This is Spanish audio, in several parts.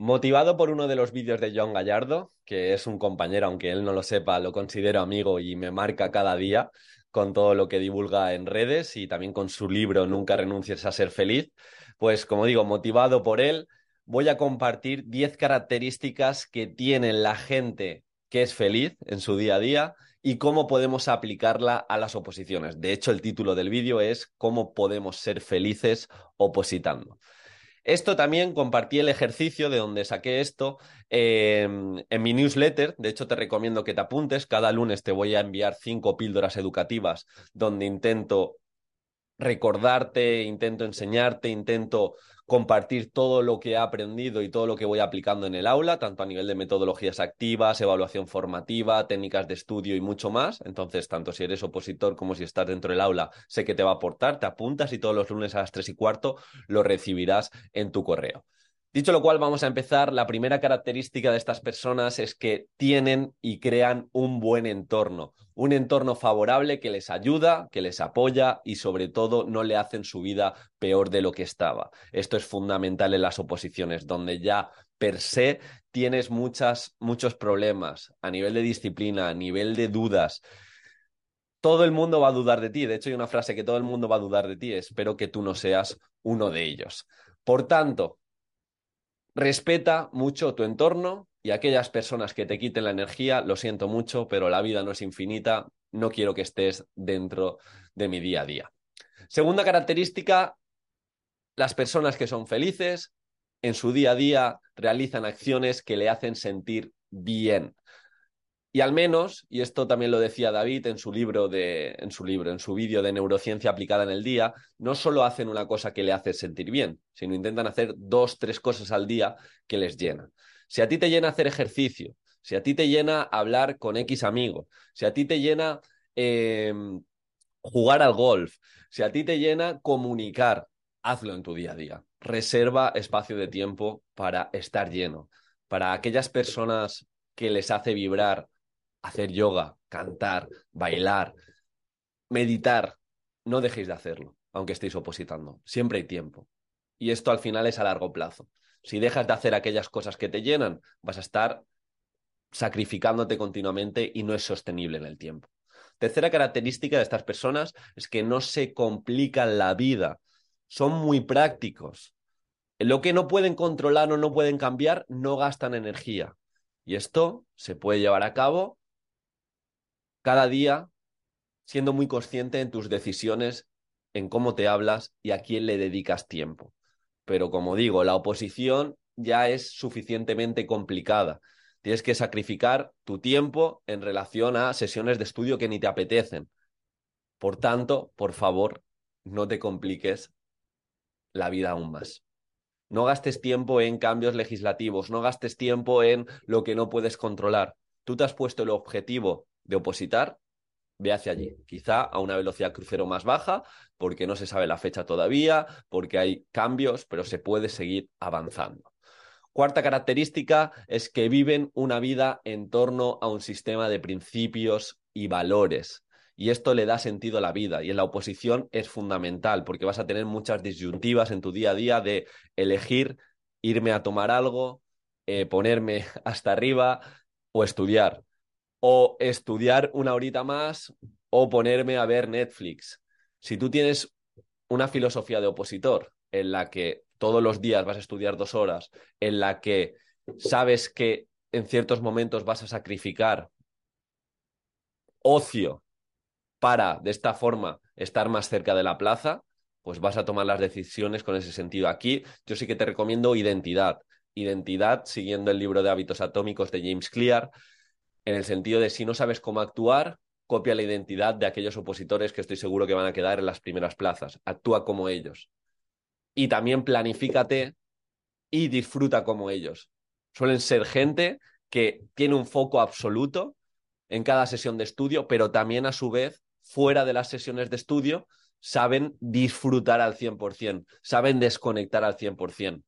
Motivado por uno de los vídeos de John Gallardo, que es un compañero, aunque él no lo sepa, lo considero amigo y me marca cada día con todo lo que divulga en redes y también con su libro Nunca renuncies a ser feliz, pues como digo, motivado por él, voy a compartir 10 características que tiene la gente que es feliz en su día a día y cómo podemos aplicarla a las oposiciones. De hecho, el título del vídeo es ¿Cómo podemos ser felices opositando? Esto también compartí el ejercicio de donde saqué esto em, en mi newsletter. De hecho, te recomiendo que te apuntes. Cada lunes te voy a enviar cinco píldoras educativas donde intento recordarte, intento enseñarte, intento compartir todo lo que he aprendido y todo lo que voy aplicando en el aula, tanto a nivel de metodologías activas, evaluación formativa, técnicas de estudio y mucho más. Entonces, tanto si eres opositor como si estás dentro del aula, sé que te va a aportar, te apuntas y todos los lunes a las tres y cuarto lo recibirás en tu correo. Dicho lo cual, vamos a empezar. La primera característica de estas personas es que tienen y crean un buen entorno, un entorno favorable que les ayuda, que les apoya y sobre todo no le hacen su vida peor de lo que estaba. Esto es fundamental en las oposiciones, donde ya per se tienes muchas, muchos problemas a nivel de disciplina, a nivel de dudas. Todo el mundo va a dudar de ti. De hecho, hay una frase que todo el mundo va a dudar de ti. Espero que tú no seas uno de ellos. Por tanto, Respeta mucho tu entorno y aquellas personas que te quiten la energía, lo siento mucho, pero la vida no es infinita, no quiero que estés dentro de mi día a día. Segunda característica, las personas que son felices en su día a día realizan acciones que le hacen sentir bien. Y al menos, y esto también lo decía David en su libro de, en su libro, en su vídeo de neurociencia aplicada en el día, no solo hacen una cosa que le hace sentir bien, sino intentan hacer dos, tres cosas al día que les llenan. Si a ti te llena hacer ejercicio, si a ti te llena hablar con X amigos, si a ti te llena em, jugar al golf, si a ti te llena comunicar, hazlo en tu día a día. Reserva espacio de tiempo para estar lleno. Para aquellas personas que les hace vibrar hacer yoga, cantar, bailar, meditar, no dejéis de hacerlo, aunque estéis opositando. Siempre hay tiempo. Y esto al final es a largo plazo. Si dejas de hacer aquellas cosas que te llenan, vas a estar sacrificándote continuamente y no es sostenible en el tiempo. Tercera característica de estas personas es que no se complican la vida, son muy prácticos. lo que no pueden controlar o no pueden cambiar, no gastan energía. Y esto se puede llevar a cabo cada día siendo muy consciente en tus decisiones, en cómo te hablas y a quién le dedicas tiempo. Pero como digo, la oposición ya es suficientemente complicada. Tienes que sacrificar tu tiempo en relación a sesiones de estudio que ni te apetecen. Por tanto, por favor, no te compliques la vida aún más. No gastes tiempo en cambios legislativos, no gastes tiempo en lo que no puedes controlar. Tú te has puesto el objetivo de opositar, ve hacia allí, quizá a una velocidad crucero más baja, porque no se sabe la fecha todavía, porque hay cambios, pero se puede seguir avanzando. Cuarta característica es que viven una vida en torno a un sistema de principios y valores. Y esto le da sentido a la vida. Y en la oposición es fundamental porque vas a tener muchas disyuntivas en tu día a día de elegir irme a tomar algo, eh, ponerme hasta arriba o estudiar o estudiar una horita más o ponerme a ver Netflix. Si tú tienes una filosofía de opositor en la que todos los días vas a estudiar dos horas, en la que sabes que en ciertos momentos vas a sacrificar ocio para, de esta forma, estar más cerca de la plaza, pues vas a tomar las decisiones con ese sentido. Aquí yo sí que te recomiendo identidad. Identidad, siguiendo el libro de hábitos atómicos de James Clear, en el sentido de si no sabes cómo actuar, copia la identidad de aquellos opositores que estoy seguro que van a quedar en las primeras plazas. Actúa como ellos. Y también planifícate y disfruta como ellos. Suelen ser gente que tiene un foco absoluto en cada sesión de estudio, pero también a su vez, fuera de las sesiones de estudio, saben disfrutar al 100%, saben desconectar al 100%.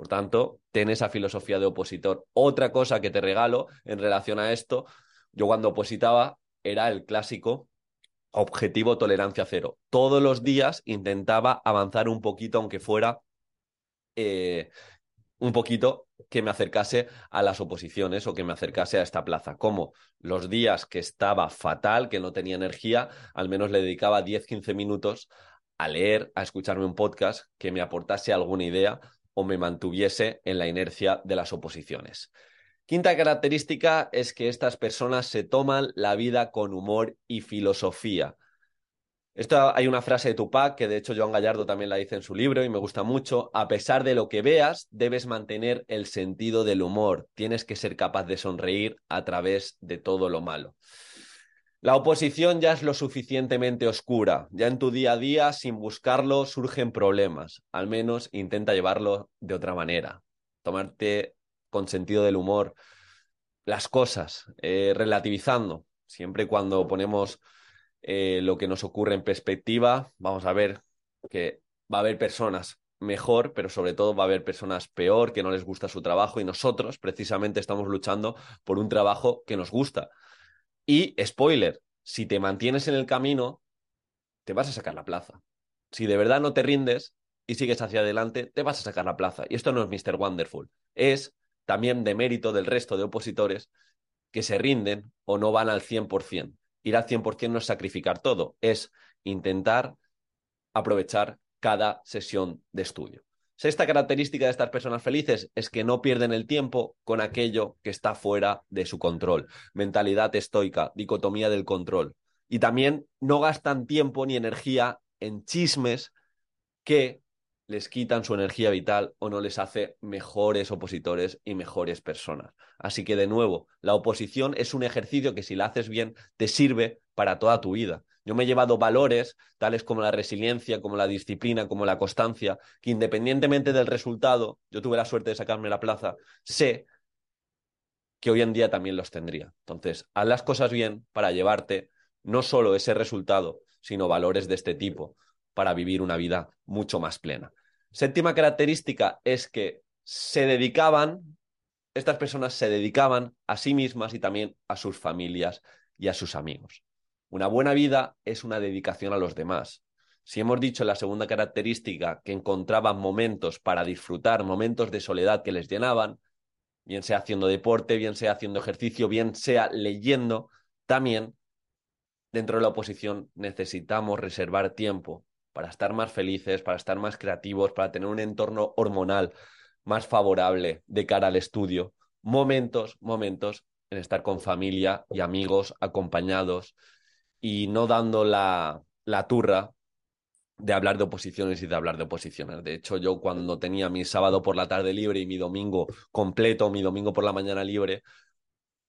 Por tanto, ten esa filosofía de opositor. Otra cosa que te regalo en relación a esto, yo cuando opositaba era el clásico objetivo tolerancia cero. Todos los días intentaba avanzar un poquito, aunque fuera eh, un poquito que me acercase a las oposiciones o que me acercase a esta plaza. Como los días que estaba fatal, que no tenía energía, al menos le dedicaba 10-15 minutos a leer, a escucharme un podcast que me aportase alguna idea me mantuviese en la inercia de las oposiciones. Quinta característica es que estas personas se toman la vida con humor y filosofía. Esto hay una frase de Tupac que de hecho Joan Gallardo también la dice en su libro y me gusta mucho. A pesar de lo que veas, debes mantener el sentido del humor. Tienes que ser capaz de sonreír a través de todo lo malo. La oposición ya es lo suficientemente oscura. Ya en tu día a día, sin buscarlo, surgen problemas. Al menos intenta llevarlo de otra manera. Tomarte con sentido del humor las cosas, eh, relativizando. Siempre cuando ponemos eh, lo que nos ocurre en perspectiva, vamos a ver que va a haber personas mejor, pero sobre todo va a haber personas peor, que no les gusta su trabajo y nosotros precisamente estamos luchando por un trabajo que nos gusta. Y spoiler, si te mantienes en el camino, te vas a sacar la plaza. Si de verdad no te rindes y sigues hacia adelante, te vas a sacar la plaza. Y esto no es Mr. Wonderful, es también de mérito del resto de opositores que se rinden o no van al 100%. Ir al 100% no es sacrificar todo, es intentar aprovechar cada sesión de estudio. Sexta característica de estas personas felices es que no pierden el tiempo con aquello que está fuera de su control. Mentalidad estoica, dicotomía del control. Y también no gastan tiempo ni energía en chismes que les quitan su energía vital o no les hace mejores opositores y mejores personas. Así que de nuevo, la oposición es un ejercicio que si la haces bien te sirve para toda tu vida. Yo me he llevado valores tales como la resiliencia, como la disciplina, como la constancia, que independientemente del resultado, yo tuve la suerte de sacarme la plaza, sé que hoy en día también los tendría. Entonces, haz las cosas bien para llevarte no solo ese resultado, sino valores de este tipo para vivir una vida mucho más plena. Séptima característica es que se dedicaban, estas personas se dedicaban a sí mismas y también a sus familias y a sus amigos. Una buena vida es una dedicación a los demás. Si hemos dicho en la segunda característica que encontraban momentos para disfrutar, momentos de soledad que les llenaban, bien sea haciendo deporte, bien sea haciendo ejercicio, bien sea leyendo, también dentro de la oposición necesitamos reservar tiempo para estar más felices, para estar más creativos, para tener un entorno hormonal más favorable de cara al estudio. Momentos, momentos en estar con familia y amigos acompañados y no dando la, la turra de hablar de oposiciones y de hablar de oposiciones. De hecho, yo cuando tenía mi sábado por la tarde libre y mi domingo completo, mi domingo por la mañana libre,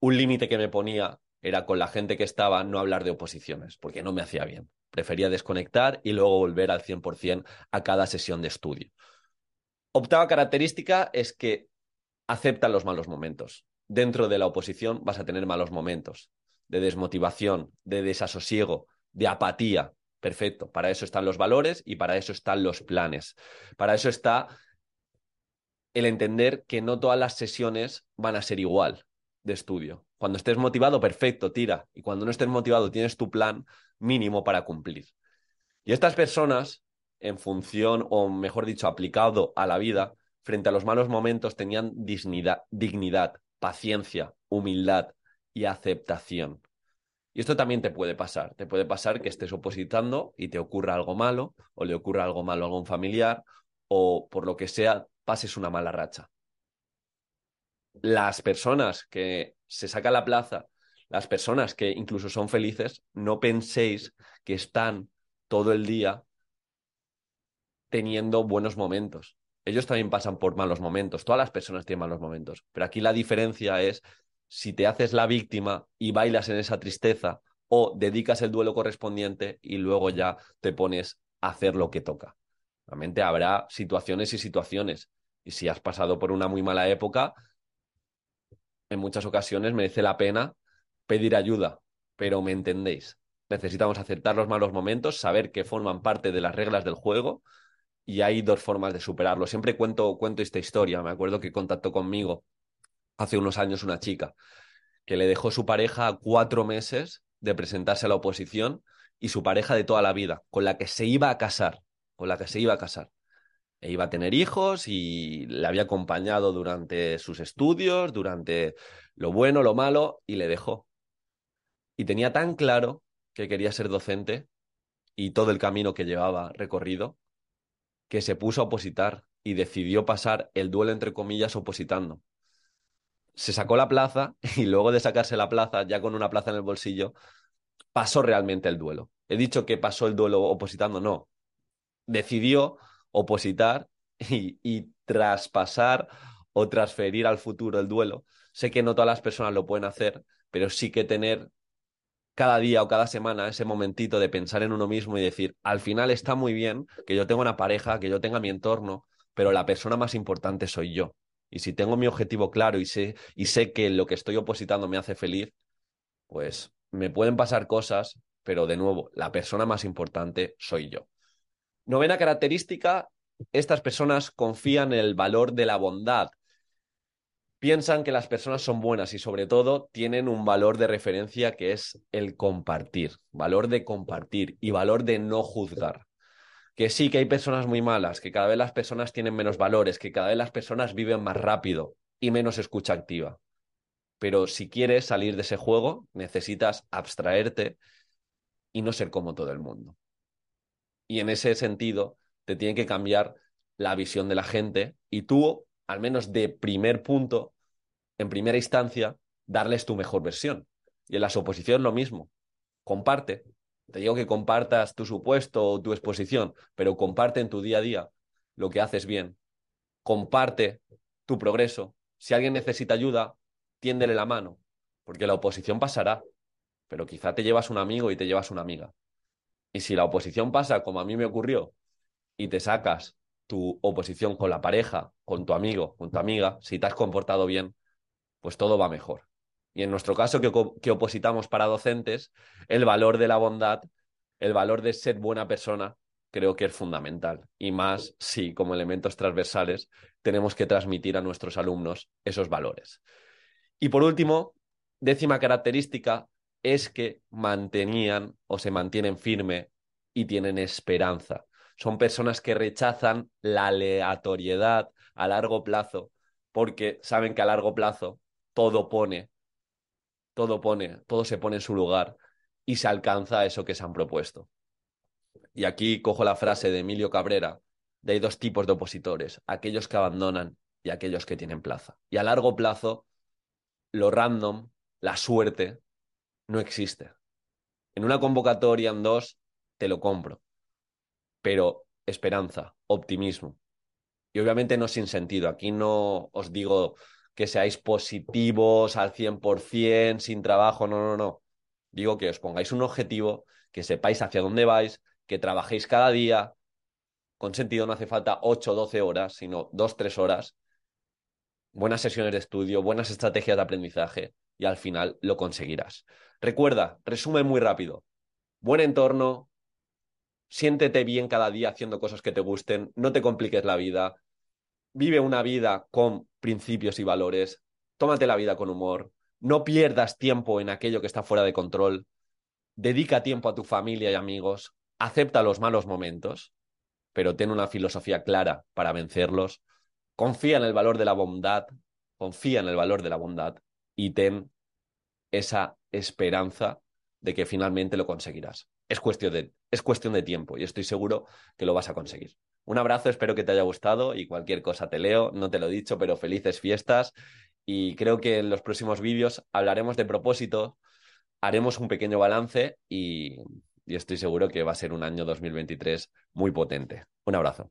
un límite que me ponía era con la gente que estaba no hablar de oposiciones, porque no me hacía bien. Prefería desconectar y luego volver al 100% a cada sesión de estudio. Octava característica es que aceptan los malos momentos. Dentro de la oposición vas a tener malos momentos de desmotivación, de desasosiego, de apatía. Perfecto, para eso están los valores y para eso están los planes. Para eso está el entender que no todas las sesiones van a ser igual de estudio. Cuando estés motivado, perfecto, tira. Y cuando no estés motivado, tienes tu plan mínimo para cumplir. Y estas personas, en función, o mejor dicho, aplicado a la vida, frente a los malos momentos, tenían dignidad, dignidad paciencia, humildad, y aceptación. Y esto también te puede pasar. Te puede pasar que estés opositando y te ocurra algo malo, o le ocurra algo malo a algún familiar, o por lo que sea, pases una mala racha. Las personas que se sacan la plaza, las personas que incluso son felices, no penséis que están todo el día teniendo buenos momentos. Ellos también pasan por malos momentos, todas las personas tienen malos momentos, pero aquí la diferencia es si te haces la víctima y bailas en esa tristeza o dedicas el duelo correspondiente y luego ya te pones a hacer lo que toca. Realmente habrá situaciones y situaciones. Y si has pasado por una muy mala época, en muchas ocasiones merece la pena pedir ayuda, pero me entendéis. Necesitamos aceptar los malos momentos, saber que forman parte de las reglas del juego y hay dos formas de superarlo. Siempre cuento, cuento esta historia. Me acuerdo que contactó conmigo hace unos años una chica que le dejó su pareja cuatro meses de presentarse a la oposición y su pareja de toda la vida, con la que se iba a casar, con la que se iba a casar. E iba a tener hijos y le había acompañado durante sus estudios, durante lo bueno, lo malo, y le dejó. Y tenía tan claro que quería ser docente y todo el camino que llevaba recorrido, que se puso a opositar y decidió pasar el duelo entre comillas opositando se sacó la plaza y luego de sacarse la plaza, ya con una plaza en el bolsillo, pasó realmente el duelo. He dicho que pasó el duelo opositando, no. Decidió opositar y, y traspasar o transferir al futuro el duelo. Sé que no todas las personas lo pueden hacer, pero sí que tener cada día o cada semana ese momentito de pensar en uno mismo y decir, al final está muy bien que yo tenga una pareja, que yo tenga mi entorno, pero la persona más importante soy yo. Y si tengo mi objetivo claro y sé, y sé que lo que estoy opositando me hace feliz, pues me pueden pasar cosas, pero de nuevo, la persona más importante soy yo. Novena característica, estas personas confían en el valor de la bondad. Piensan que las personas son buenas y sobre todo tienen un valor de referencia que es el compartir, valor de compartir y valor de no juzgar que sí, que hay personas muy malas, que cada vez las personas tienen menos valores, que cada vez las personas viven más rápido y menos escucha activa. Pero si quieres salir de ese juego, necesitas abstraerte y no ser como todo el mundo. Y en ese sentido, te tiene que cambiar la visión de la gente y tú, al menos de primer punto, en primera instancia, darles tu mejor versión. Y en las oposiciones lo mismo. Comparte, te digo que compartas tu supuesto o tu exposición, pero comparte en tu día a día lo que haces bien. Comparte tu progreso. Si alguien necesita ayuda, tiéndele la mano, porque la oposición pasará, pero quizá te llevas un amigo y te llevas una amiga. Y si la oposición pasa como a mí me ocurrió y te sacas tu oposición con la pareja, con tu amigo, con tu amiga, si te has comportado bien, pues todo va mejor y en nuestro caso que, opositamos para docentes, el valor de la bondad, el valor de ser buena persona, creo que es fundamental. Y más si, como elementos transversales, tenemos que transmitir a nuestros alumnos esos valores. Y por último, décima característica es que mantenían o se mantienen firme y tienen esperanza. Son personas que rechazan la aleatoriedad a largo plazo porque saben que a largo plazo todo pone todo pone, todo se pone en su lugar y se alcanza eso que se han propuesto. Y aquí cojo la frase de Emilio Cabrera, de hay dos tipos de opositores, aquellos que abandonan y aquellos que tienen plaza. Y a largo plazo, lo random, la suerte, no existe. En una convocatoria, en dos, te lo compro. Pero esperanza, optimismo. Y obviamente no sin sentido. Aquí no os digo que seáis positivos al 100%, sin trabajo, no, no, no. Digo que os pongáis un objetivo, que sepáis hacia dónde vais, que trabajéis cada día. Con sentido no hace falta 8 o 12 horas, sino 2 3 horas. Buenas sesiones de estudio, buenas estrategias de aprendizaje y al final lo conseguirás. Recuerda, resumen muy rápido. Buen entorno, siéntete bien cada día haciendo cosas que te gusten, no te compliques la vida, vive una vida con principios y valores, tómate la vida con humor, no pierdas tiempo en aquello que está fuera de control, dedica tiempo a tu familia y amigos, acepta los malos momentos, pero ten una filosofía clara para vencerlos, confía en el valor de la bondad, confía en el valor de la bondad y ten esa esperanza de que finalmente lo conseguirás. Es cuestión de, es cuestión de tiempo y estoy seguro que lo vas a conseguir. Un abrazo, espero que te haya gustado y cualquier cosa te leo, no te lo he dicho, pero felices fiestas y creo que en los próximos vídeos hablaremos de propósito, haremos un pequeño balance y, y estoy seguro que va a ser un año 2023 muy potente. Un abrazo.